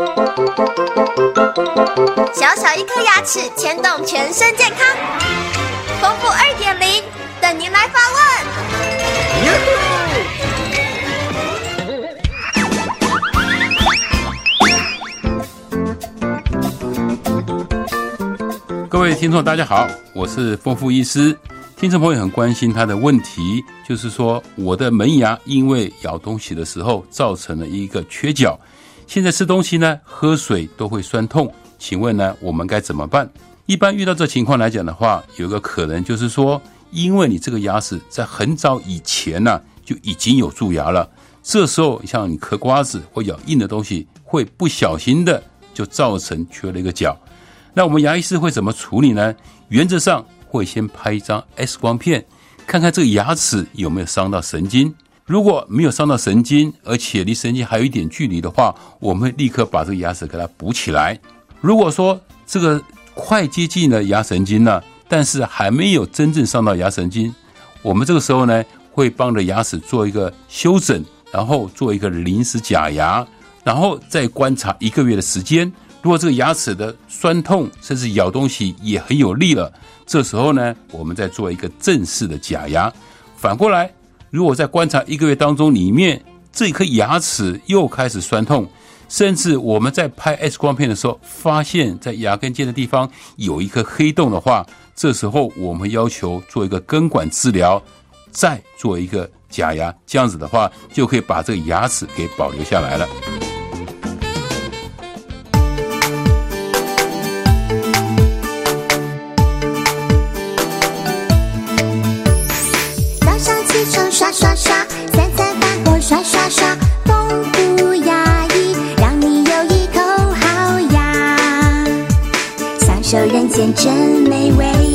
小小一颗牙齿牵动全身健康，丰富二点零等您来发问。各位听众，大家好，我是丰富医师。听众朋友很关心他的问题，就是说我的门牙因为咬东西的时候造成了一个缺角，现在吃东西呢，喝水都会酸痛，请问呢，我们该怎么办？一般遇到这情况来讲的话，有个可能就是说，因为你这个牙齿在很早以前呢就已经有蛀牙了，这时候像你嗑瓜子或咬硬的东西，会不小心的就造成缺了一个角。那我们牙医师会怎么处理呢？原则上。会先拍一张 X 光片，看看这个牙齿有没有伤到神经。如果没有伤到神经，而且离神经还有一点距离的话，我们会立刻把这个牙齿给它补起来。如果说这个快接近了牙神经了，但是还没有真正伤到牙神经，我们这个时候呢，会帮着牙齿做一个修整，然后做一个临时假牙，然后再观察一个月的时间。如果这个牙齿的酸痛，甚至咬东西也很有力了，这时候呢，我们再做一个正式的假牙。反过来，如果在观察一个月当中，里面这颗牙齿又开始酸痛，甚至我们在拍 X 光片的时候，发现在牙根尖的地方有一颗黑洞的话，这时候我们要求做一个根管治疗，再做一个假牙，这样子的话就可以把这个牙齿给保留下来了。刷刷刷，丰富牙医，让你有一口好牙，享受人间真美味。